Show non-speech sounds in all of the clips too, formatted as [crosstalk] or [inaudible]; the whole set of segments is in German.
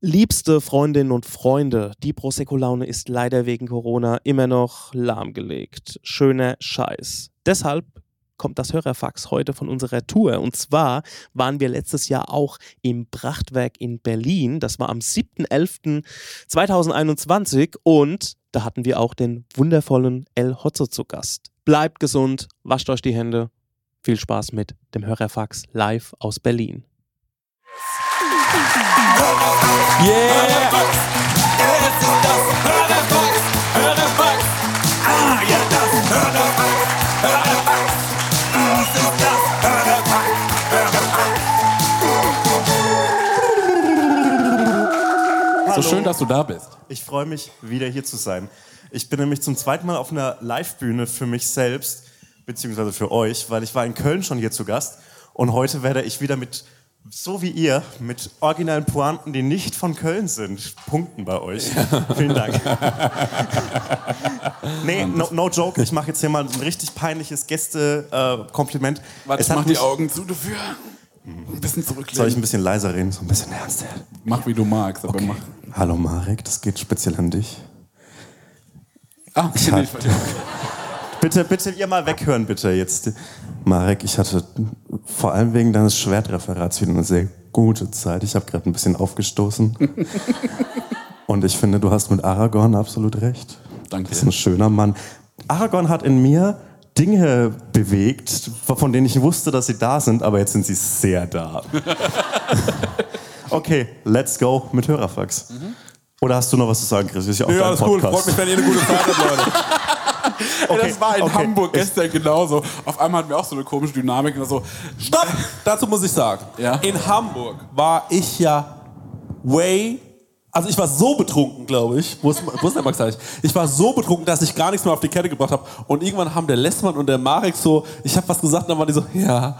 Liebste Freundinnen und Freunde, die Prosecco-Laune ist leider wegen Corona immer noch lahmgelegt. Schöner Scheiß. Deshalb kommt das Hörerfax heute von unserer Tour. Und zwar waren wir letztes Jahr auch im Prachtwerk in Berlin. Das war am 7.11.2021 und da hatten wir auch den wundervollen El Hotzo zu Gast. Bleibt gesund, wascht euch die Hände. Viel Spaß mit dem Hörerfax live aus Berlin. So schön, dass du da bist. Ich freue mich, wieder hier zu sein. Ich bin nämlich zum zweiten Mal auf einer Live-Bühne für mich selbst, beziehungsweise für euch, weil ich war in Köln schon hier zu Gast und heute werde ich wieder mit, so wie ihr, mit originalen Pointen, die nicht von Köln sind, punkten bei euch. Vielen Dank. [laughs] nee, no, no joke, ich mache jetzt hier mal ein richtig peinliches Gäste-Kompliment. Warte, es mach die Augen zu dafür. Ein bisschen zurücklehnen. soll ich ein bisschen leiser reden, so ein bisschen ernster? Mach wie du magst, aber mach. Hallo Marek, das geht speziell an dich. Ah, Ich okay, hab- [laughs] Bitte, bitte, ihr mal weghören, bitte jetzt. Marek, ich hatte vor allem wegen deines Schwertreferats wieder eine sehr gute Zeit. Ich habe gerade ein bisschen aufgestoßen. [laughs] Und ich finde, du hast mit Aragorn absolut recht. Danke. Das ist ein schöner Mann. Aragorn hat in mir Dinge bewegt, von denen ich wusste, dass sie da sind, aber jetzt sind sie sehr da. [laughs] okay, let's go mit Hörerfax. Oder hast du noch was zu sagen, Chris? Ist ja auch Ja, alles gut. Podcast. Freut mich, wenn ihr eine gute Zeit habt, Leute. [laughs] Okay, das war in okay. Hamburg gestern genauso. Auf einmal hatten wir auch so eine komische Dynamik. Und so, Stopp! Dazu muss ich sagen, Ja? in Hamburg war ich ja way. Also ich war so betrunken, glaube ich. Wo ist, wo ist der Max eigentlich? Ich war so betrunken, dass ich gar nichts mehr auf die Kette gebracht habe. Und irgendwann haben der Lessmann und der Marek so, ich habe was gesagt, und dann waren die so, ja.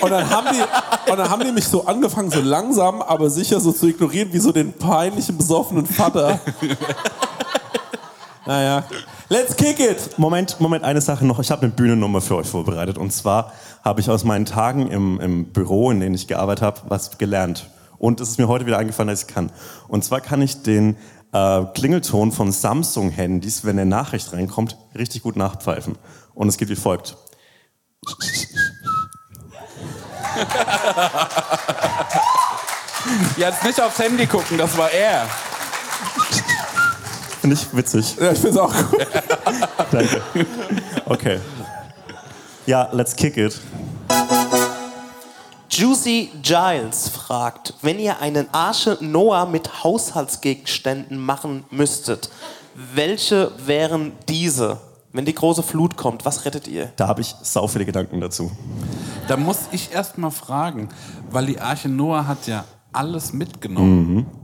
Und dann haben die, und dann haben die mich so angefangen, so langsam, aber sicher so zu ignorieren, wie so den peinlichen, besoffenen Vater. [laughs] naja. Let's kick it! Moment, Moment, eine Sache noch. Ich habe eine Bühnennummer für euch vorbereitet. Und zwar habe ich aus meinen Tagen im, im Büro, in denen ich gearbeitet habe, was gelernt. Und es ist mir heute wieder eingefallen, dass ich kann. Und zwar kann ich den äh, Klingelton von Samsung-Handys, wenn eine Nachricht reinkommt, richtig gut nachpfeifen. Und es geht wie folgt. [laughs] Jetzt nicht aufs Handy gucken, das war er. Finde ich witzig. Ja, ich find's auch gut. [laughs] Danke. Okay. Ja, let's kick it. Juicy Giles fragt, wenn ihr einen Arche Noah mit Haushaltsgegenständen machen müsstet, welche wären diese? Wenn die große Flut kommt, was rettet ihr? Da habe ich sau viele Gedanken dazu. Da muss ich erst mal fragen, weil die Arche Noah hat ja alles mitgenommen. Meine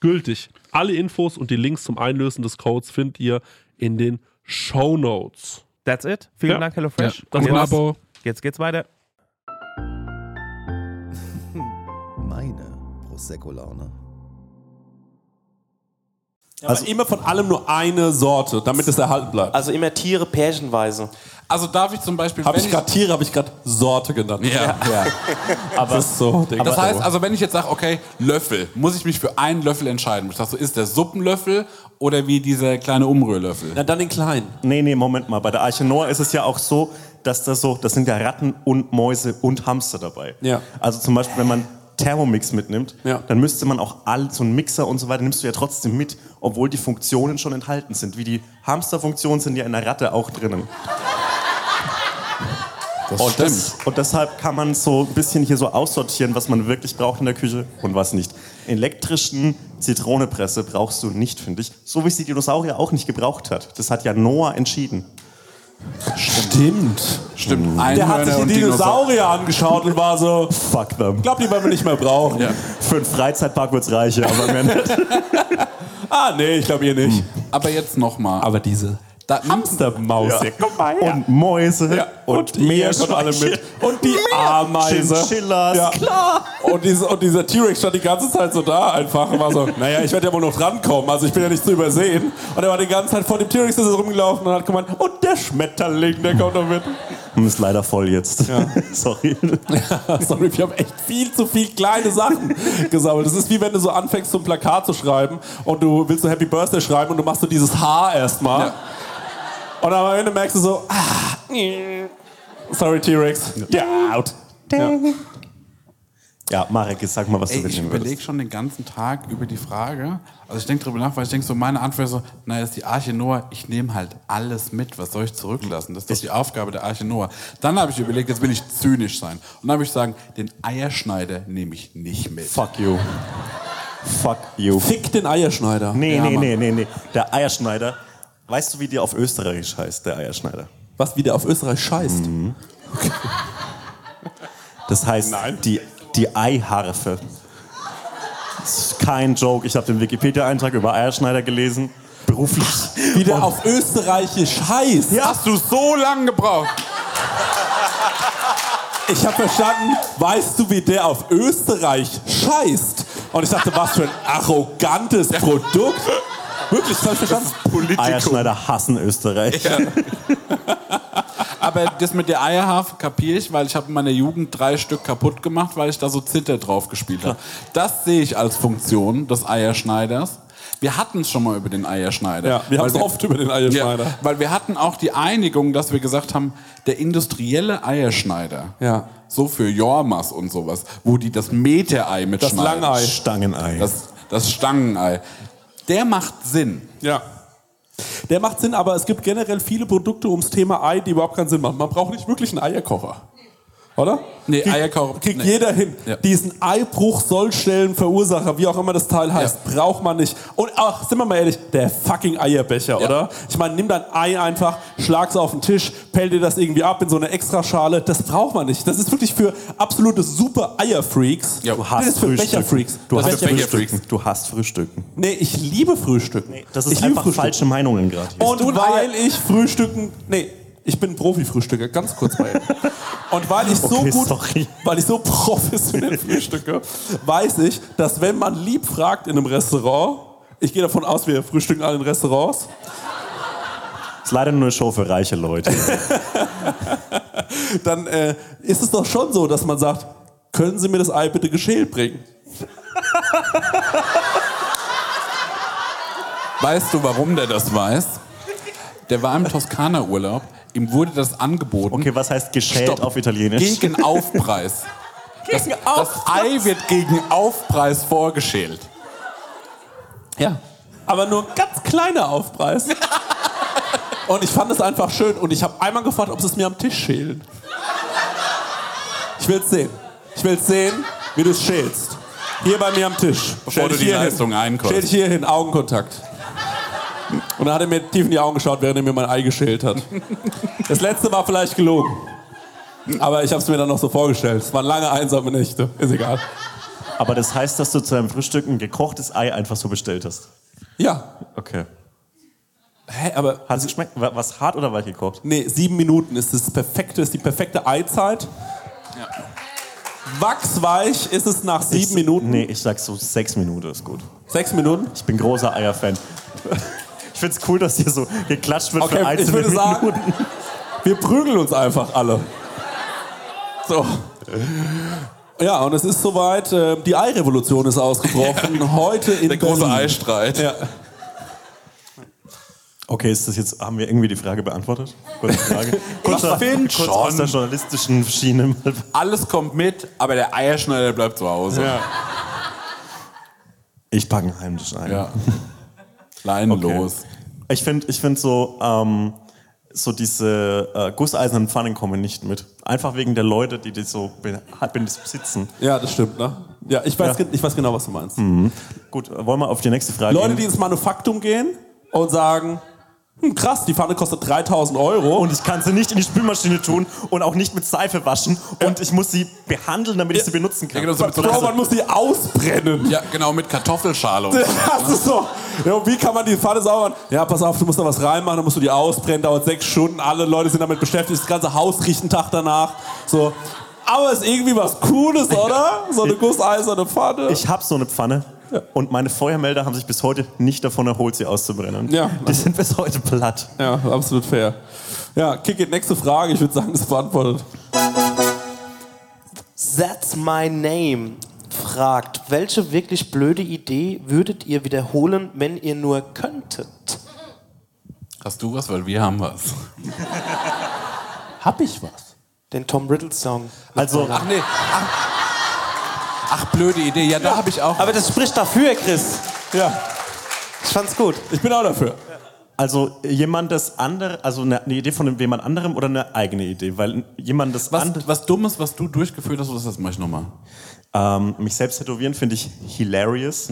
gültig. Alle Infos und die Links zum Einlösen des Codes findet ihr in den Show Notes. That's it. Vielen Ja. Dank, HelloFresh. Ja. Ein jetzt, Abo. jetzt geht's weiter. Meine Prosecco-Laune. Also immer von allem nur eine Sorte, damit es erhalten bleibt. Also immer Tiere pärchenweise. Also darf ich zum Beispiel. Habe ich gerade Tiere, habe ich gerade Sorte genannt. Ja. [laughs] Aber das ist so. Ding. Das heißt, also wenn ich jetzt sage, okay, Löffel, muss ich mich für einen Löffel entscheiden. Ich sag so, ist der Suppenlöffel oder wie dieser kleine Umrührlöffel? Na, dann den kleinen. Nee, nee, Moment mal. Bei der Arche Noah ist es ja auch so, dass da so, das sind ja Ratten und Mäuse und Hamster dabei. Ja. Also zum Beispiel, wenn man Thermomix mitnimmt, Ja. dann müsste man auch all so einen Mixer und so weiter nimmst du ja trotzdem mit, obwohl die Funktionen schon enthalten sind. Wie die Hamsterfunktionen sind ja in der Ratte auch drinnen. Das Und, das, und deshalb kann man so ein bisschen hier so aussortieren, was man wirklich braucht in der Küche und was nicht. Elektrischen Zitronepresse brauchst du nicht, finde ich. So wie es die Dinosaurier auch nicht gebraucht hat. Das hat ja Noah entschieden. Stimmt. Stimmt. Der hat sich die Dinosaurier [laughs] angeschaut und war so, Fuck them. ich glaube, die werden wir nicht mehr brauchen. Ja. Für einen Freizeitpark wird's reichen, aber mehr nicht. [laughs] Ah, nee, ich glaube ihr nicht. Aber jetzt nochmal. Aber diese Da, Hamstermaus, Ja. guck mal her. Und Mäuse Ja, und, und kommt alle mit. Und die Ameise. Chinchillas, Ja. Und, diese, und dieser T-Rex stand die ganze Zeit so da einfach und war so, [laughs] naja, ich werde ja wohl noch drankommen, also ich bin ja nicht zu übersehen. Und er war die ganze Zeit vor dem T-Rex rumgelaufen und hat gemeint, und der Schmetterling, der kommt noch mit. Hm, Ist leider voll jetzt. [laughs] Sorry. [laughs] Sorry, wir haben echt viel zu viel kleine Sachen gesammelt. Das ist wie wenn du so anfängst, so ein Plakat zu schreiben und du willst so Happy Birthday schreiben und du machst so dieses Haar erstmal. Ja. Und am Ende merkst du so, ah, sorry T-Rex, ja, out. Ja. Ja, Marek, jetzt sag mal, was Ey, du ich mitnehmen überlege schon den ganzen Tag über die Frage. Also ich denke darüber nach, weil ich denke so, meine Antwort ist so, naja, das ist die Arche Noah, ich nehme halt alles mit, was soll ich zurücklassen? Das ist doch die Aufgabe der Arche Noah. Dann habe ich überlegt, jetzt will ich zynisch sein. Und dann habe ich sagen, den Eierschneider nehme ich nicht mit. Fuck you. Fuck you. Fick den Eierschneider. Nee, Ja, nee, Mann. nee, nee, nee. Der Eierschneider. Weißt du, wie der auf Österreichisch heißt, der Eierschneider? Was wieder auf Österreich scheißt. [laughs] Das heißt die, die Eiharfe. Das ist kein Joke. Ich habe den Wikipedia-Eintrag über Eierschneider gelesen. Beruflich. Wie der auf Österreichisch heißt. Hast du so lange gebraucht? Ich habe verstanden, weißt du, wie der auf Österreich scheißt? Und ich dachte, was für ein arrogantes Produkt. Wirklich, das habe ich verstanden. Eierschneider hassen Österreich. [laughs] Aber das mit der Eierhafe kapiere ich, weil ich habe in meiner Jugend drei Stück kaputt gemacht, weil ich da so Zitter drauf gespielt habe. Das sehe ich als Funktion des Eierschneiders. Wir hatten es schon mal über den Eierschneider. Ja, wir haben es oft über den Eierschneider. Ja, weil wir hatten auch die Einigung, dass wir gesagt haben, der industrielle Eierschneider, Ja. so für Jormas und sowas, wo die das Meterei Das mitschneiden. Langei. Stangenei. Das, das Stangenei. Der macht Sinn. Ja. Der macht Sinn, aber es gibt generell viele Produkte ums Thema Ei, die überhaupt keinen Sinn machen. Man braucht nicht wirklich einen Eierkocher. Oder? Nee, Krieg- Eierkocher- Kriegt nee. jeder hin. Ja. Diesen Eibruch, Sollstellenverursacher, wie auch immer das Teil heißt, braucht man nicht. Und ach, sind wir mal ehrlich, der fucking Eierbecher, oder? Ich meine, nimm dein Ei einfach, schlag's auf den Tisch, pell dir das irgendwie ab in so eine Extraschale. Das braucht man nicht. Das ist wirklich für absolute super Eierfreaks. Ja, Du das hast ist für Frühstücken. Becherfreaks. Du Das hast für Frühstücken. Du hast Frühstücken. Nee, ich liebe Frühstücken. Das ich ist liebe einfach falsche Meinungen gerade. Und weil ich Frühstücken, nee, ich bin Profi-Frühstücker, ganz kurz mal. eben. Und weil ich so Okay, gut, sorry. weil ich so professionell frühstücke, weiß ich, dass wenn man lieb fragt in einem Restaurant, ich gehe davon aus, wir frühstücken alle in Restaurants, ist leider nur eine Show für reiche Leute. [laughs] dann äh, ist es doch schon so, dass man sagt, können Sie mir das Ei bitte geschält bringen? Weißt du, warum der das weiß? Der war im Toskana-Urlaub. Ihm wurde das angeboten. Okay, was heißt geschält Stopp. auf Italienisch? Gegen Aufpreis. [laughs] Das, das Ei wird gegen Aufpreis vorgeschält. Ja. Aber nur ein ganz kleiner Aufpreis. [laughs] Und ich fand es einfach schön. Und ich habe einmal gefragt, ob sie es mir am Tisch schälen. Ich will es sehen. Ich will es sehen, wie du es schälst. Hier bei mir am Tisch. Bevor du die Leistung einkaufst. Stell dich hier hin, Augenkontakt. Und dann hat er mir tief in die Augen geschaut, während er mir mein Ei geschält hat. Das letzte war vielleicht gelogen. Aber ich habe es mir dann noch so vorgestellt. Es waren lange einsame Nächte. Ist egal. Aber das heißt, dass du zu deinem Frühstück ein gekochtes Ei einfach so bestellt hast. Ja. Okay. Hä, aber Hat es geschmeckt? War was hart oder weich gekocht? Nee, sieben Minuten ist das perfekte, ist die perfekte Eizeit. Wachsweich ist es nach sieben Ich- Minuten. Nee, ich sag so sechs Minuten ist gut. Sechs Minuten? Ich bin großer Eier-Fan. Ich find's cool, dass hier so geklatscht wird für Okay, ich einzelne würde sagen, Minuten. wir prügeln uns einfach alle. So. Ja, und es ist soweit, äh, die Eirevolution ist ausgebrochen. [laughs] Heute in Der große Berlin. Eistreit. Ja. Okay, ist das jetzt, haben wir irgendwie die Frage beantwortet? Kurze Frage. [laughs] Kurz, find kurz aus der journalistischen Schiene. Alles kommt mit, aber der Eierschneider bleibt zu Hause. Ja. Ich packe ein heimlich ein. Ja. Leinenlos. Ich finde ich find so, ähm, so diese äh, gusseisernen Pfannen kommen nicht mit. Einfach wegen der Leute, die die so be besitzen. ja, das stimmt, ne? Ja, ich weiß, Ja. ich weiß genau, was du meinst. Gut, wollen wir auf die nächste Frage Leute, die gehen? ins Manufaktum gehen und sagen, hm, krass, die Pfanne kostet 3000 Euro. Und ich kann sie nicht in die Spülmaschine tun und auch nicht mit Seife waschen. Und ich muss sie behandeln, damit ich sie benutzen kann. Ja, genau, so mit so Bro, man muss die ausbrennen. Ja, genau, mit Kartoffelschale. Und so. Das ist so. Ja, wie kann man die Pfanne sauber? Ja, pass auf, du musst da was reinmachen, dann musst du die ausbrennen, dauert sechs Stunden, alle Leute sind damit beschäftigt, das ganze Haus riecht einen Tag danach. So. Aber ist irgendwie was Cooles, oder? So eine gusseiserne Pfanne. Ich habe so eine Pfanne und meine Feuermelder haben sich bis heute nicht davon erholt, sie auszubrennen. Ja. Die sind bis heute platt. ja, absolut fair. Ja, Kick it, nächste Frage. Ich würde sagen, ist beantwortet. That's my name fragt, welche wirklich blöde Idee würdet ihr wiederholen, wenn ihr nur könntet? Hast du was? Weil wir haben was. [laughs] Hab ich was? Den Tom Riddle Song. Also, Ach nee. Ach, ach blöde Idee. Ja, da habe ich auch. Aber das spricht dafür, Chris. Ja, Ich fand's gut. ich bin auch dafür. also jemand das andere, also eine, eine Idee von jemand anderem oder eine eigene Idee? Weil jemand das Was, andere, was Dummes, was du durchgeführt hast, das mache ich nochmal. ähm, mich selbst tätowieren finde ich hilarious.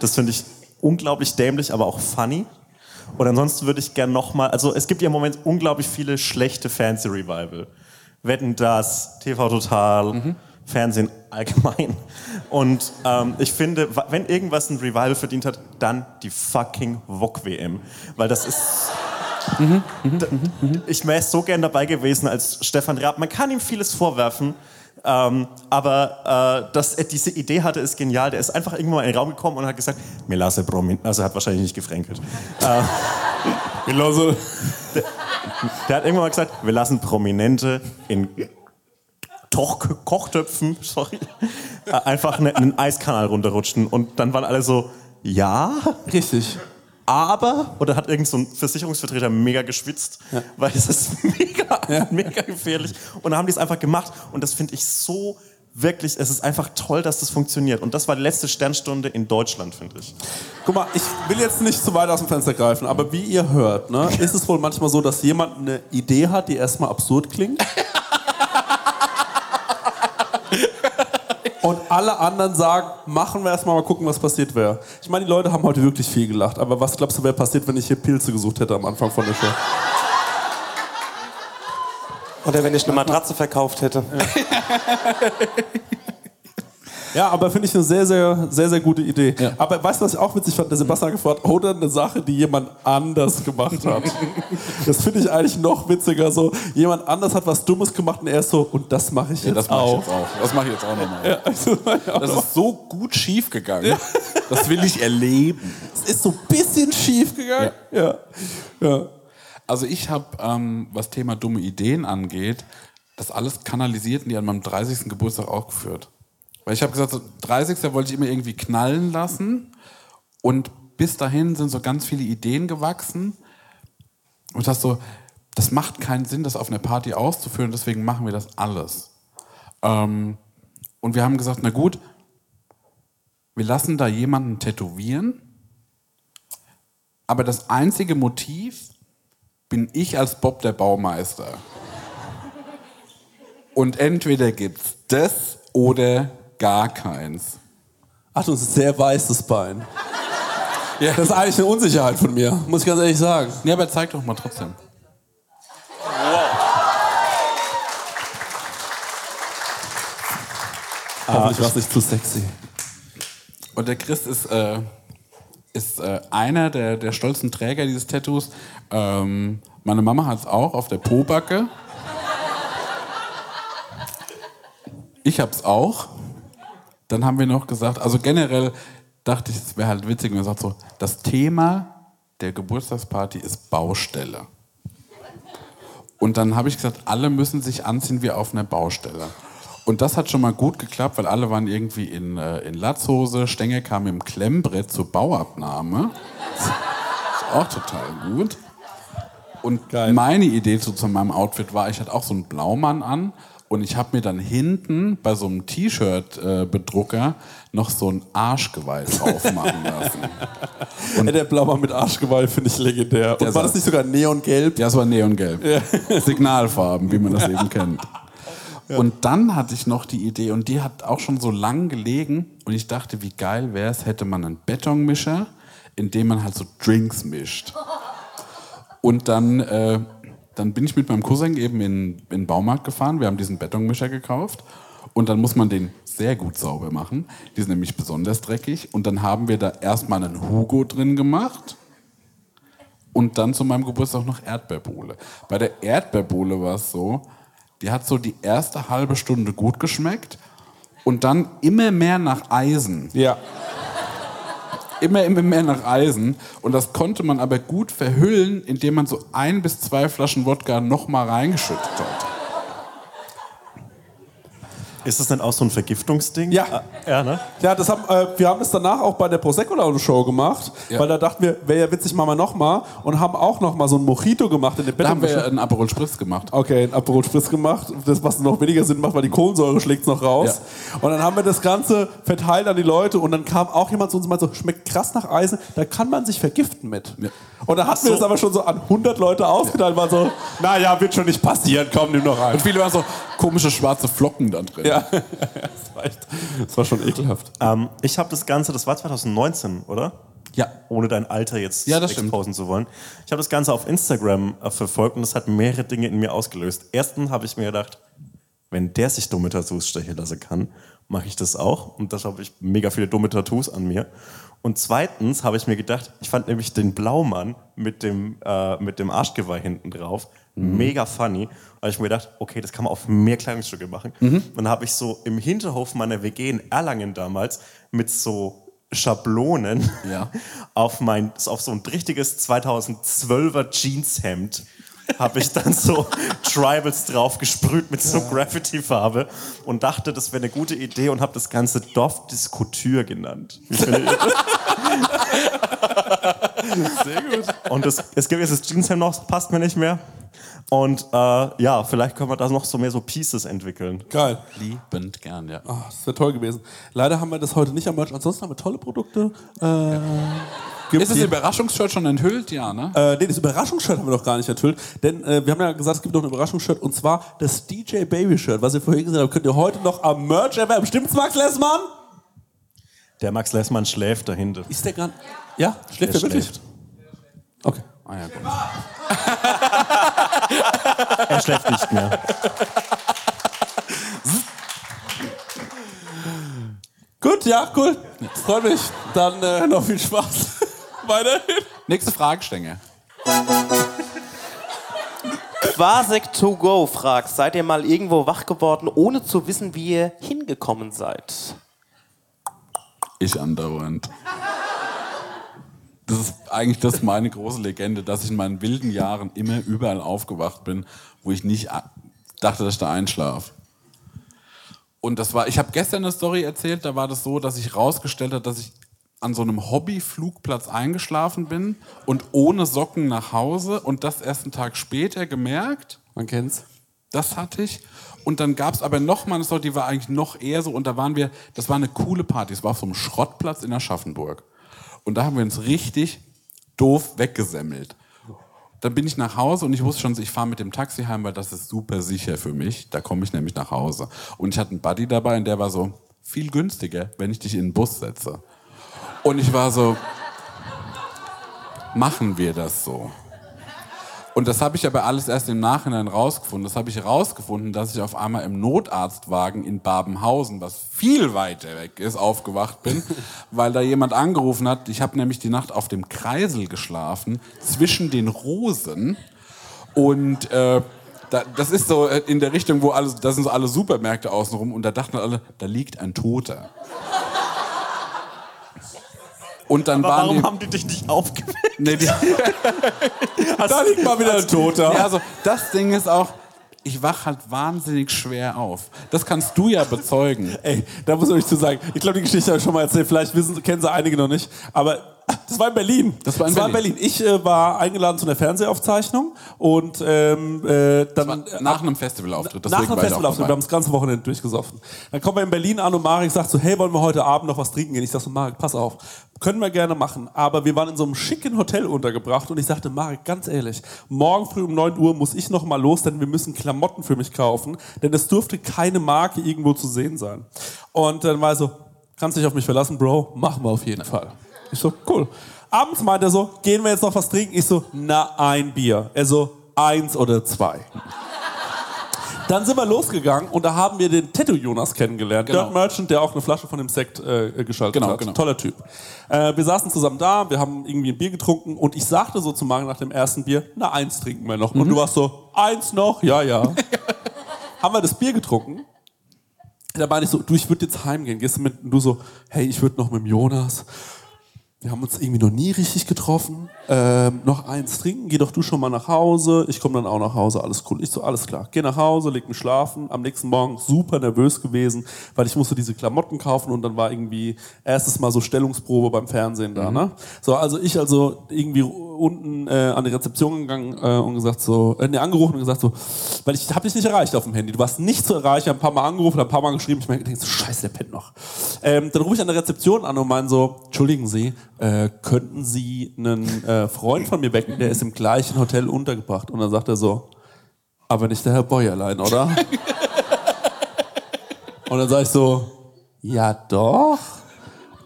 Das finde ich unglaublich dämlich, aber auch funny. Und ansonsten würde ich gern nochmal, also es gibt ja im Moment unglaublich viele schlechte Fancy-Revival. Wetten das, TV Total, Fernsehen allgemein. Und ähm, ich finde, wenn irgendwas ein Revival verdient hat, dann die fucking VOG-WM. Weil das ist... Da- Ich wäre so gern dabei gewesen als Stefan Raab. Man kann ihm vieles vorwerfen, ähm, aber äh, dass er diese Idee hatte, ist genial. Der ist einfach irgendwann mal in den Raum gekommen und hat gesagt, mir lasse Promin. Also er hat wahrscheinlich nicht gefränkelt. Genauso. Der hat irgendwann mal gesagt, wir lassen Prominente in Toch Kochtöpfen, [laughs] sorry, äh, einfach ne- einen Eiskanal runterrutschen. Und dann waren alle so, ja, Richtig. aber, oder hat irgend so ein Versicherungsvertreter mega geschwitzt, weil es ist [laughs] mega, mega gefährlich. Und dann haben die es einfach gemacht und das finde ich so wirklich, es ist einfach toll, dass das funktioniert. Und das war die letzte Sternstunde in Deutschland, finde ich. Guck mal, ich will jetzt nicht zu weit aus dem Fenster greifen, aber wie ihr hört, ne, ist es wohl manchmal so, dass jemand eine Idee hat, die erstmal absurd klingt. Und alle anderen sagen, machen wir erstmal mal gucken, was passiert wäre. Ich meine, die Leute haben heute wirklich viel gelacht, aber was glaubst du, wäre passiert, wenn ich hier Pilze gesucht hätte am Anfang von der Show? Oder wenn ich eine Matratze verkauft hätte. Ja, [laughs] aber finde ich eine sehr, sehr, sehr, sehr gute Idee. Aber weißt du, was ich auch witzig fand? Der Sebastian hat gefragt, oder eine Sache, die jemand anders gemacht hat. [laughs] das finde ich eigentlich noch witziger. So, jemand anders hat was Dummes gemacht und er ist so, und das mache ich jetzt das mache ich auch. jetzt auch. Das mache ich jetzt auch nochmal. Ja, also, ja, Das ist so gut schief gegangen. Das will ich erleben. es ist so ein bisschen schief gegangen. Ja. ja. Also ich habe, ähm, was Thema dumme Ideen angeht, das alles kanalisiert und die an meinem 30. Geburtstag aufgeführt. Weil ich habe gesagt, so 30. wollte ich immer irgendwie knallen lassen und bis dahin sind so ganz viele Ideen gewachsen und das so, das macht keinen Sinn, das auf einer Party auszuführen, deswegen machen wir das alles. Ähm, und wir haben gesagt, na gut, wir lassen da jemanden tätowieren, aber das einzige Motiv bin ich als Bob der Baumeister. Und entweder gibt's das oder gar keins. Es ist ein sehr weißes Bein. Ja. Das ist eigentlich eine Unsicherheit von mir, muss ich ganz ehrlich sagen. Nee, aber zeig doch mal trotzdem. Hoffentlich war es nicht zu sexy. Und der Chris ist, äh, ist äh, einer der, der stolzen Träger dieses Tattoos. Ähm, meine Mama hat es auch auf der Pobacke. Ich hab's auch. Dann haben wir noch gesagt, also generell dachte ich, es wäre halt witzig, wenn man sagt so, das Thema der Geburtstagsparty ist Baustelle. Und dann habe ich gesagt, alle müssen sich anziehen wie auf einer Baustelle. Und das hat schon mal gut geklappt, weil alle waren irgendwie in, äh, in Latzhose. Stenger kam im Klemmbrett zur Bauabnahme. Das ist auch total gut. Und meine Idee zu, zu meinem Outfit war, ich hatte auch so einen Blaumann an und ich habe mir dann hinten bei so einem T-Shirt-Bedrucker noch so ein Arschgeweih drauf machen [laughs] lassen. Und der Blaumann mit Arschgeweih finde ich legendär. Und war das nicht sogar neongelb? Ja, es war neongelb. Signalfarben, wie man das eben kennt. [laughs] Und dann hatte ich noch die Idee, und die hat auch schon so lang gelegen, und ich dachte, wie geil wäre es, hätte man einen Betonmischer, in dem man halt so Drinks mischt. Und dann, äh, dann bin ich mit meinem Cousin eben in, den Baumarkt gefahren, wir haben diesen Betonmischer gekauft, und dann muss man den sehr gut sauber machen. Die sind nämlich besonders dreckig. Und dann haben wir da erstmal einen Hugo drin gemacht und dann zu meinem Geburtstag noch Erdbeerbohle. Bei der Erdbeerbohle war es so, die hat so die erste halbe Stunde gut geschmeckt und dann immer mehr nach Eisen. Ja. Immer, immer mehr nach Eisen. Und das konnte man aber gut verhüllen, indem man so ein bis zwei Flaschen Wodka nochmal reingeschüttet hat. Ist das denn auch so ein Vergiftungsding? Ja. Ah, Ja, ne? Ja, das haben, äh, wir haben es danach auch bei der Prosecco Laune Show gemacht, Ja. weil da dachten wir, wäre ja witzig, machen wir nochmal und haben auch nochmal so ein Mojito gemacht in dem Da haben wir einen Aperol Spritz gemacht. Okay, ein Aperol Spritz gemacht, das was noch weniger Sinn macht, weil die Kohlensäure schlägt noch raus. Und dann haben wir das Ganze verteilt an die Leute und dann kam auch jemand zu uns und meinte so, schmeckt krass nach Eisen, da kann man sich vergiften mit. Ja. Und dann hatten wir das aber schon so an 100 Leute ausgeteilt, war so, naja, wird schon nicht passieren, komm, nimm noch rein. Und viele waren so komische schwarze Flocken da drin. Ja, [laughs] das war, echt, das war schon ekelhaft. Ähm, ich habe das Ganze, das war 2019, oder? Ja. Ohne dein Alter jetzt Ja, das stimmt. exposen zu wollen. Ich habe das Ganze auf Instagram äh, verfolgt und das hat mehrere Dinge in mir ausgelöst. Erstens habe ich mir gedacht, wenn der sich dumme Tattoos stechen lassen kann, mache ich das auch. Und das habe ich mega viele dumme Tattoos an mir. Und zweitens habe ich mir gedacht, ich fand nämlich den Blaumann mit dem, äh, mit dem Arschgeweih hinten drauf mega funny. Habe ich mir gedacht, okay, das kann man auf mehr Kleidungsstücke machen. Und dann habe ich so im Hinterhof meiner WG in Erlangen damals mit so Schablonen Ja. [laughs] auf, mein, auf so ein richtiges 2012er Jeanshemd habe ich dann so [laughs] Tribals drauf gesprüht mit so Graffiti-Farbe und dachte, das wäre eine gute Idee und habe das Ganze Dorf Couture genannt. [laughs] Sehr gut. Und das, es gibt jetzt das Jeanshemd noch, passt mir nicht mehr. Und äh, ja, vielleicht können wir da noch so mehr so Pieces entwickeln. Geil. Liebend gern, ja. Ah, das wäre toll gewesen. Leider haben wir das heute nicht am Merch. Ansonsten haben wir tolle Produkte. Äh, gibt's Ist das Überraschungsshirt schon enthüllt? Ja, ne? Äh, nee, das Überraschungsshirt haben wir noch gar nicht enthüllt. Denn äh, wir haben ja gesagt, es gibt noch ein Überraschungsshirt und zwar das DJ Baby Shirt, was ihr vorhin gesehen habt, könnt ihr heute noch am Merch erwerben. Stimmt's, Max Lessmann? Der Max Lessmann schläft dahinter. Ist der gar Ja? Schläft Der der, wirklich? schläft. Okay. Ah, ja, gut. [laughs] Er schläft nicht mehr. Gut, ja, cool. Freut mich. Dann äh, noch viel Spaß. [laughs] Weiterhin. Nächste Fragestänge. Quasek to go fragt, seid ihr mal irgendwo wach geworden, ohne zu wissen, wie ihr hingekommen seid? Ich andauernd. Das ist eigentlich das meine große Legende, dass ich in meinen wilden Jahren immer überall aufgewacht bin, wo ich nicht dachte, dass ich da einschlafe. Und das war, ich habe gestern eine Story erzählt, da war das so, dass ich rausgestellt habe, dass ich an so einem Hobbyflugplatz eingeschlafen bin und ohne Socken nach Hause und das erst einen Tag später gemerkt. Man kennt's. Das hatte ich. Und dann gab es aber noch mal eine Story, die war eigentlich noch eher so. Und da waren wir, das war eine coole Party. Es war auf so einem Schrottplatz in Aschaffenburg. Und da haben wir uns richtig doof weggesemmelt. Dann bin ich nach Hause und ich wusste schon, ich fahre mit dem Taxi heim, weil das ist super sicher für mich. Da komme ich nämlich nach Hause. Und ich hatte einen Buddy dabei und der war so, viel günstiger, wenn ich dich in den Bus setze. Und ich war so, machen wir das so? Und das habe ich aber alles erst im Nachhinein rausgefunden. Das habe ich rausgefunden, dass ich auf einmal im Notarztwagen in Babenhausen, was viel weiter weg ist, aufgewacht bin, [laughs] weil da jemand angerufen hat. Ich habe nämlich die Nacht auf dem Kreisel geschlafen, zwischen den Rosen. Und äh, da, das ist so äh, in der Richtung, wo alles, da sind so alle Supermärkte außenrum. Und da dachten alle, da liegt ein Toter. Und dann Aber waren warum die, haben die dich nicht aufgeweckt? nee, die, [laughs] Da liegt mal wieder ein Toter. Ja, also das Ding ist auch, ich wach halt wahnsinnig schwer auf. Das kannst du ja bezeugen. Ey, da muss ich euch zu sagen. Ich glaube, die Geschichte habe ich schon mal erzählt. Vielleicht wissen, kennen sie einige noch nicht. Aber das war in Berlin. Das war in Berlin. Ich äh, war eingeladen zu einer Fernsehaufzeichnung und ähm, äh, dann Nach einem Festivalauftritt. nach einem war Festivalauftritt, wir haben das ganze Wochenende durchgesoffen. Dann kommen wir in Berlin an und Marek sagt so, hey, wollen wir heute Abend noch was trinken gehen? Ich sag so, Marek, pass auf, können wir gerne machen. Aber wir waren in so einem schicken Hotel untergebracht und ich sagte, Marek, ganz ehrlich, morgen früh um 9 Uhr muss ich noch mal los, denn wir müssen Klamotten für mich kaufen, denn es durfte keine Marke irgendwo zu sehen sein. Und dann war er so, kannst dich auf mich verlassen, Bro, machen wir auf jeden Fall. Ich so, cool. Abends meint er so, gehen wir jetzt noch was trinken? Ich so, na, ein Bier. Er so, eins oder zwei. Dann sind wir losgegangen und da haben wir den Tattoo Jonas kennengelernt. Genau. Dirt Merchant, der auch eine Flasche von dem Sekt äh, geschaltet Genau, hat. genau. Toller Typ. Äh, wir saßen zusammen da, wir haben irgendwie ein Bier getrunken und ich sagte so zu Mario nach dem ersten Bier, na eins trinken wir noch. Und Mhm. du warst so, eins noch? Ja, ja. [laughs] haben wir das Bier getrunken. Da meine ich so, du, ich würde jetzt heimgehen. Gehst du mit, und du so, hey, ich würde noch mit dem Jonas. Wir haben uns irgendwie noch nie richtig getroffen. Ähm, noch eins trinken, geh doch du schon mal nach Hause. Ich komme dann auch nach Hause, alles cool. Ich so, alles klar. Geh nach Hause, leg mich schlafen. Am nächsten Morgen super nervös gewesen, weil ich musste diese Klamotten kaufen und dann war irgendwie erstes Mal so Stellungsprobe beim Fernsehen da. Ne? So, also ich also irgendwie unten äh, an die Rezeption gegangen äh, und gesagt so, äh, nee, angerufen und gesagt so, weil ich habe dich nicht erreicht auf dem Handy. Du warst nicht zu erreichen, ein paar Mal angerufen, ein paar Mal geschrieben. Ich mir gedacht, so, scheiße, der pennt noch. Ähm, dann rufe ich an der Rezeption an und meine so, entschuldigen Sie, äh, könnten Sie einen äh, Freund von mir wecken, der ist im gleichen Hotel untergebracht. Und dann sagt er so, aber nicht der Herr Bäuerlein, oder? [laughs] und dann sage ich so, ja doch.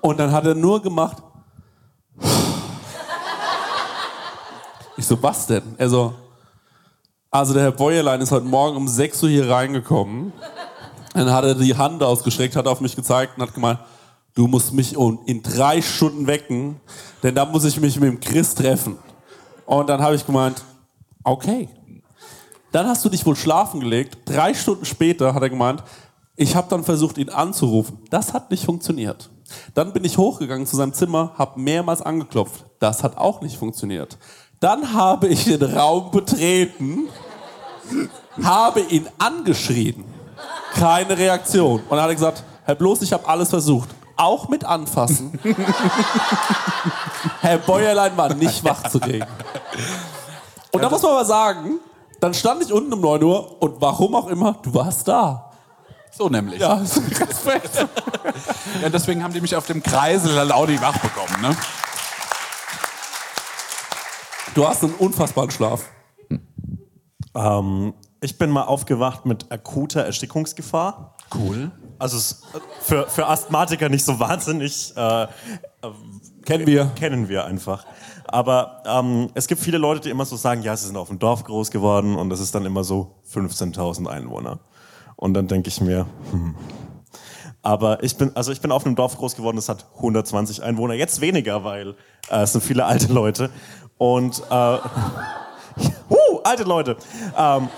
Und dann hat er nur gemacht, ich so, was denn? Er so, also der Herr Bäuerlein ist heute Morgen um 6 Uhr hier reingekommen. Dann hat er die Hand ausgestreckt, hat auf mich gezeigt und hat gemeint, du musst mich in drei Stunden wecken, denn da muss ich mich mit dem Chris treffen. Und dann habe ich gemeint, okay. Dann hast du dich wohl schlafen gelegt. Drei Stunden später hat er gemeint, ich habe dann versucht, ihn anzurufen. Das hat nicht funktioniert. Dann bin ich hochgegangen zu seinem Zimmer, habe mehrmals angeklopft. Das hat auch nicht funktioniert. Dann habe ich den Raum betreten, habe ihn angeschrien. Keine Reaktion. Und dann hat er gesagt, Herr Bloß, ich habe alles versucht. Auch mit anfassen. [laughs] Herr Bäuerlein war nicht wach zu kriegen. Und da muss man aber sagen, Dann stand ich unten um 9 Uhr und warum auch immer, du warst da. So nämlich. Ja, Respekt. [laughs] Ja, deswegen haben die mich auf dem Kreisel halt auch nicht wach bekommen. Ne? Du hast einen unfassbaren Schlaf. Ähm, ich bin mal aufgewacht mit akuter Erstickungsgefahr. Cool. Also es ist für, für Asthmatiker nicht so wahnsinnig. Äh, Kennen wir. kennen wir einfach. Aber ähm, es gibt viele Leute, die immer so sagen, ja, sie sind auf dem Dorf groß geworden und das ist dann immer so 15.000 Einwohner. Und dann denke ich mir, hm. Aber ich bin, also ich bin auf einem Dorf groß geworden, das hat 120 Einwohner. Jetzt weniger, weil äh, es sind viele alte Leute. Und äh, [laughs] uh, alte Leute. Ähm,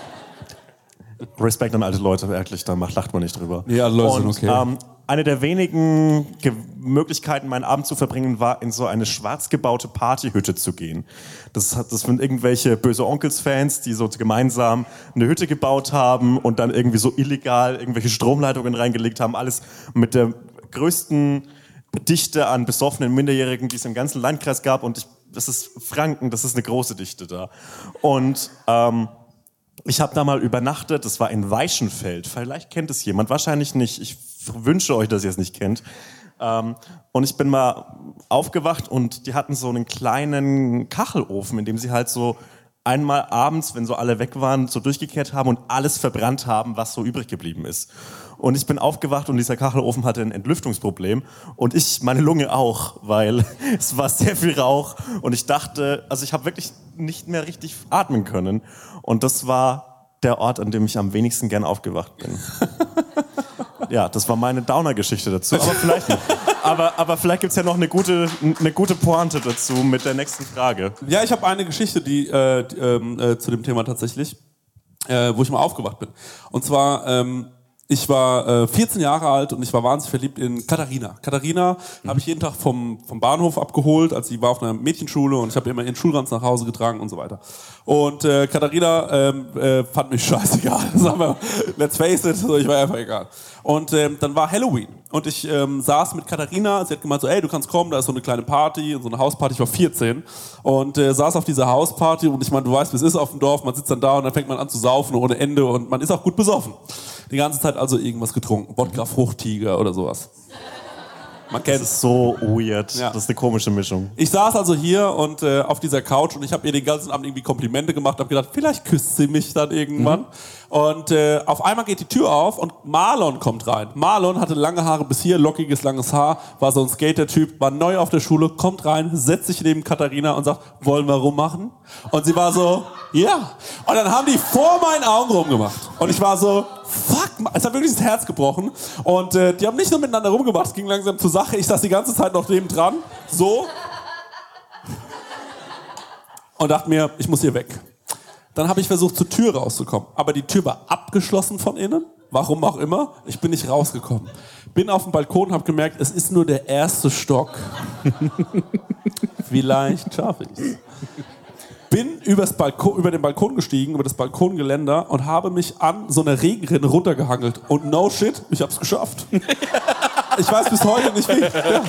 Respekt an alte Leute, wirklich, da macht, lacht man nicht drüber. Ja, Leute sind okay. Ähm, eine der wenigen Ge Möglichkeiten, meinen Abend zu verbringen, war, in so eine schwarz gebaute Partyhütte zu gehen. Das, hat, das sind irgendwelche böse Onkels-Fans, die so gemeinsam eine Hütte gebaut haben und dann irgendwie so illegal irgendwelche Stromleitungen reingelegt haben. Alles mit der größten Dichte an besoffenen Minderjährigen, die es im ganzen Landkreis gab. Und ich, das ist Franken, das ist eine große Dichte da. Und ähm, ich habe da mal übernachtet, das war in Weichenfeld. Vielleicht kennt es jemand, wahrscheinlich nicht. Ich wünsche euch, dass ihr es nicht kennt. Ähm, und ich bin mal aufgewacht und die hatten so einen kleinen Kachelofen, in dem sie halt so einmal abends, wenn so alle weg waren, so durchgekehrt haben und alles verbrannt haben, was so übrig geblieben ist. Und ich bin aufgewacht und dieser Kachelofen hatte ein Entlüftungsproblem und ich, meine Lunge auch, weil [laughs] es war sehr viel Rauch und ich dachte, also ich habe wirklich nicht mehr richtig atmen können. Und das war der Ort, an dem ich am wenigsten gern aufgewacht bin. [laughs] Ja, das war meine Downer-Geschichte dazu. Aber vielleicht, aber, aber vielleicht gibt es ja noch eine gute, eine gute Pointe dazu mit der nächsten Frage. Ja, ich habe eine Geschichte, die, äh, die ähm, äh, zu dem Thema tatsächlich, äh, wo ich mal aufgewacht bin. Und zwar, ähm, ich war äh, 14 Jahre alt und ich war wahnsinnig verliebt in Katharina. Katharina habe ich jeden Tag vom, vom Bahnhof abgeholt, als sie war auf einer Mädchenschule und ich habe immer ihren Schulranz nach Hause getragen und so weiter. Und äh, Katharina ähm, äh, fand mich [laughs] scheißegal. Sagen wir, let's face it, so, ich war einfach egal. Und ähm, dann war Halloween und ich ähm, saß mit Katharina, sie hat gemeint so, ey, du kannst kommen, da ist so eine kleine Party, so eine Hausparty, ich war 14 und äh, saß auf dieser Hausparty und ich meine, du weißt, wie es ist auf dem Dorf, man sitzt dann da und dann fängt man an zu saufen ohne Ende und man ist auch gut besoffen. Die ganze Zeit also irgendwas getrunken, Wodka Fruchttiger oder sowas. Man kennt Das ist so weird. Ja. Das ist eine komische Mischung. ich saß also hier und äh, auf dieser Couch und ich habe ihr den ganzen Abend irgendwie Komplimente gemacht, habe gedacht, vielleicht küsst sie mich dann irgendwann. Und äh, auf einmal geht die Tür auf und Marlon kommt rein. Marlon hatte lange Haare bis hier, lockiges langes Haar, war so ein Skater-Typ, war neu auf der Schule, kommt rein, setzt sich neben Katharina und sagt, wollen wir rummachen? Und sie war so, [laughs] ja. Und dann haben die vor meinen Augen rumgemacht. Und ich war so, fuck, es hat wirklich das Herz gebrochen. Und äh, die haben nicht nur miteinander rumgemacht, es ging langsam zur Sache. Ich saß die ganze Zeit noch neben dran, so. Und dachte mir, ich muss hier weg. Dann habe ich versucht, zur Tür rauszukommen. Aber die Tür war abgeschlossen von innen. Warum auch immer. Ich bin nicht rausgekommen. Bin auf dem Balkon und habe gemerkt, es ist nur der erste Stock. [laughs] Vielleicht schaffe ich es. Bin übers Balkon, über den Balkon gestiegen, über das Balkongeländer und habe mich an so einer Regenrinne runtergehangelt. Und no shit, ich habe es geschafft. Ich weiß bis heute nicht wie. Ja.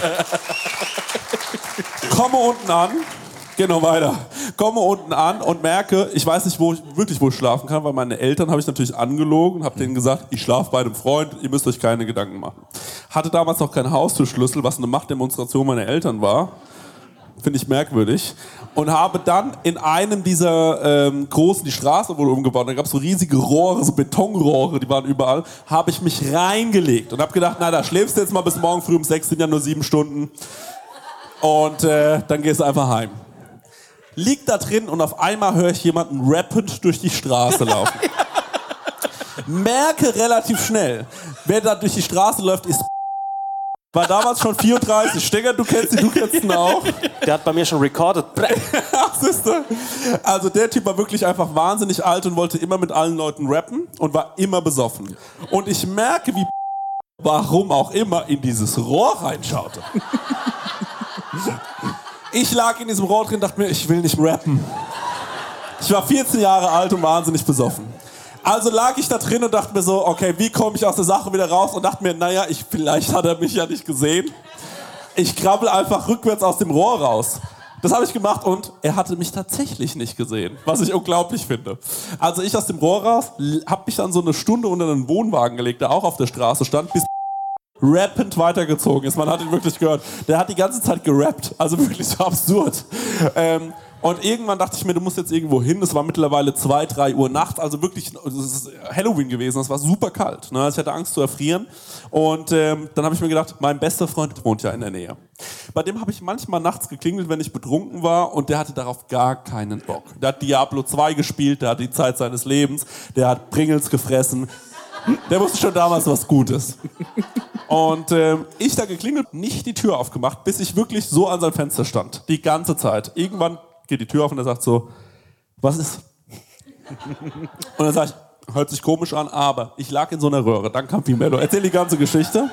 Komme unten an, Geh noch weiter. Komme unten an und merke, ich weiß nicht, wo ich wirklich wo ich schlafen kann, weil meine Eltern habe ich natürlich angelogen habe denen gesagt, ich schlafe bei einem Freund, ihr müsst euch keine Gedanken machen. Hatte damals noch keinen Haustürschlüssel, was eine Machtdemonstration meiner Eltern war. Finde ich merkwürdig. Und habe dann in einem dieser ähm, großen, die Straße wurde umgebaut, da gab es so riesige Rohre, so Betonrohre, die waren überall, habe ich mich reingelegt und habe gedacht, na, da schläfst du jetzt mal bis morgen früh um sechs, sind ja nur sieben Stunden. Und äh, dann gehst du einfach heim. Liegt da drin und auf einmal höre ich jemanden rappend durch die Straße laufen. [laughs] Merke relativ schnell, wer da durch die Straße läuft, ist war damals schon 34. Stenger, du kennst ihn, du kennst ihn auch. Der hat bei mir schon recorded. [laughs] Also der Typ war wirklich einfach wahnsinnig alt und wollte immer mit allen Leuten rappen und war immer besoffen. Und ich merke, wie [laughs] warum auch immer in dieses Rohr reinschaute. [laughs] Ich lag in diesem Rohr drin und dachte mir, ich will nicht rappen. Ich war 14 Jahre alt und wahnsinnig besoffen. Also lag ich da drin und dachte mir so, okay, wie komme ich aus der Sache wieder raus? Und dachte mir, naja, ich, vielleicht hat er mich ja nicht gesehen. Ich krabbel einfach rückwärts aus dem Rohr raus. Das habe ich gemacht und er hatte mich tatsächlich nicht gesehen, was ich unglaublich finde. Also ich aus dem Rohr raus, habe mich dann so eine Stunde unter einen Wohnwagen gelegt, der auch auf der Straße stand, bis rappend weitergezogen ist. Man hat ihn wirklich gehört. Der hat die ganze Zeit gerappt. Also wirklich so absurd. Ähm, und irgendwann dachte ich mir, du musst jetzt irgendwo hin. Es war mittlerweile 2, 3 Uhr nachts, also wirklich, es ist Halloween gewesen, es war super kalt. Ne? Ich hatte Angst zu erfrieren. Und ähm, dann habe ich mir gedacht, mein bester Freund wohnt ja in der Nähe. Bei dem habe ich manchmal nachts geklingelt, wenn ich betrunken war und der hatte darauf gar keinen Bock. Der hat Diablo 2 gespielt, der hat die Zeit seines Lebens, der hat Pringles gefressen. Der wusste schon damals was Gutes. Und ähm, ich da geklingelt, nicht die Tür aufgemacht, bis ich wirklich so an seinem Fenster stand. Die ganze Zeit. Irgendwann geht die Tür auf und er sagt so, was ist? [laughs] Und dann sage ich, hört sich komisch an, aber ich lag in so einer Röhre. Dann kam Pimello, erzähl die ganze Geschichte.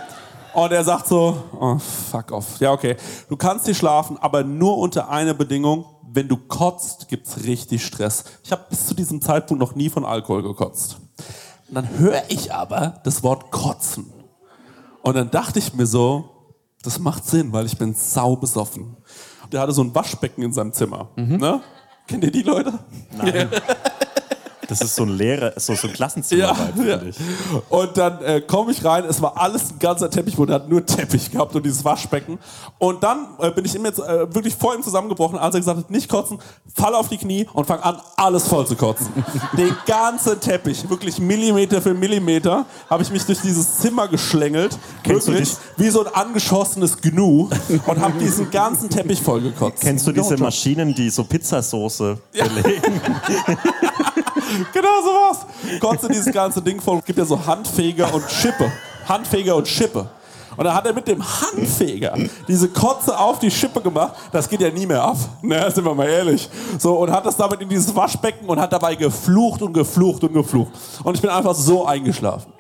Und er sagt so, oh, fuck off. Ja, okay. Du kannst hier schlafen, aber nur unter einer Bedingung. Wenn du kotzt, gibt's richtig Stress. Ich habe bis zu diesem Zeitpunkt noch nie von Alkohol gekotzt. Und dann höre ich aber das Wort kotzen. Und dann dachte ich mir so, das macht Sinn, weil ich bin sau besoffen. Der hatte so ein Waschbecken in seinem Zimmer. Ne? Kennt ihr die Leute? Nein. [laughs] Das ist so ein Lehrer, so, so ein Klassenzimmer, Ja, finde ja. ich. Und dann äh, komme ich rein, es war alles ein ganzer Teppichboden, er hat nur Teppich gehabt und dieses Waschbecken. Und dann äh, bin ich ihm jetzt äh, wirklich vor ihm zusammengebrochen, als er gesagt hat, nicht kotzen, fall auf die Knie und fang an, alles voll zu kotzen. [laughs] Den ganzen Teppich, wirklich Millimeter für Millimeter, habe ich mich durch dieses Zimmer geschlängelt, Kennst du wirklich wie so ein angeschossenes Gnu und habe [laughs] diesen ganzen Teppich voll gekotzt. Kennst du diese Maschinen, die so Pizzasoße belegen? [laughs] Genau sowas. Kotze dieses ganze Ding voll. Es gibt ja so Handfeger und Schippe. Handfeger und Schippe. Und dann hat er mit dem Handfeger diese Kotze auf die Schippe gemacht. Das geht ja nie mehr ab. Ne, sind wir mal ehrlich. So, und hat das damit in dieses Waschbecken und hat dabei geflucht und geflucht und geflucht. Und ich bin einfach so eingeschlafen.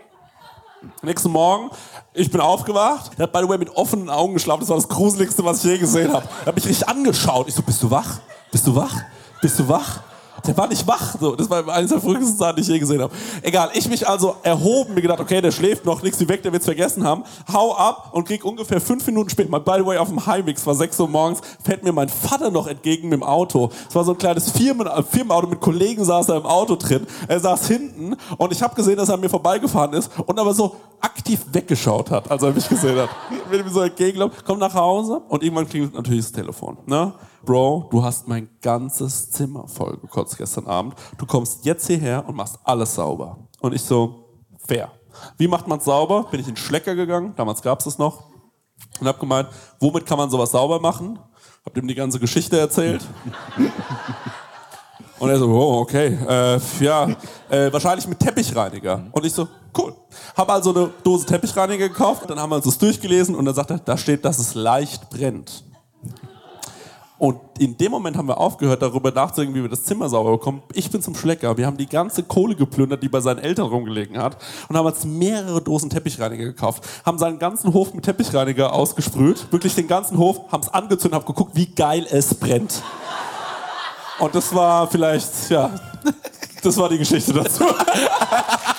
Nächsten Morgen, ich bin aufgewacht. Der hat, by the way, mit offenen Augen geschlafen. Das war das Gruseligste, was ich je gesehen habe. Er hat mich richtig angeschaut. Ich so, bist du wach? Bist du wach? Bist du wach? Der war nicht wach. So, das war eines der verrücktesten Sachen, die ich je gesehen habe. Egal, ich mich also erhoben, mir gedacht, okay, der schläft noch, nichts wie weg, der wird's vergessen haben. Hau ab und krieg ungefähr fünf Minuten später, mal by the way, auf dem es war sechs Uhr morgens, fährt mir mein Vater noch entgegen mit dem Auto. Es war so ein kleines Firmen, äh, Firmenauto mit Kollegen saß er im Auto drin. Er saß hinten und ich habe gesehen, dass er an mir vorbeigefahren ist und aber so aktiv weggeschaut hat, als er mich gesehen hat. [laughs] Bin ihm so entgegengelaufen, komm nach Hause und irgendwann klingelt natürlich das Telefon. Ne? Bro, du hast mein ganzes Zimmer voll gekotzt gestern Abend. Du kommst jetzt hierher und machst alles sauber. Und ich so, fair. Wie macht man's sauber? Bin ich in den Schlecker gegangen, damals gab's es noch, und hab gemeint, womit kann man sowas sauber machen? Hab ihm die ganze Geschichte erzählt. [laughs] Und er so, oh, okay, äh, ja, äh, wahrscheinlich mit Teppichreiniger. Und ich so, cool. Hab also eine Dose Teppichreiniger gekauft, dann haben wir uns das durchgelesen und dann sagt er, da steht, dass es leicht brennt. Und in dem Moment haben wir aufgehört, darüber nachzudenken, wie wir das Zimmer sauber bekommen. Ich bin zum Schlecker. Wir haben die ganze Kohle geplündert, die bei seinen Eltern rumgelegen hat. Und haben uns mehrere Dosen Teppichreiniger gekauft. Haben seinen ganzen Hof mit Teppichreiniger ausgesprüht. Wirklich den ganzen Hof. Haben es angezündet, haben geguckt, wie geil es brennt. Und das war vielleicht, ja, [laughs] das war die Geschichte dazu. [laughs]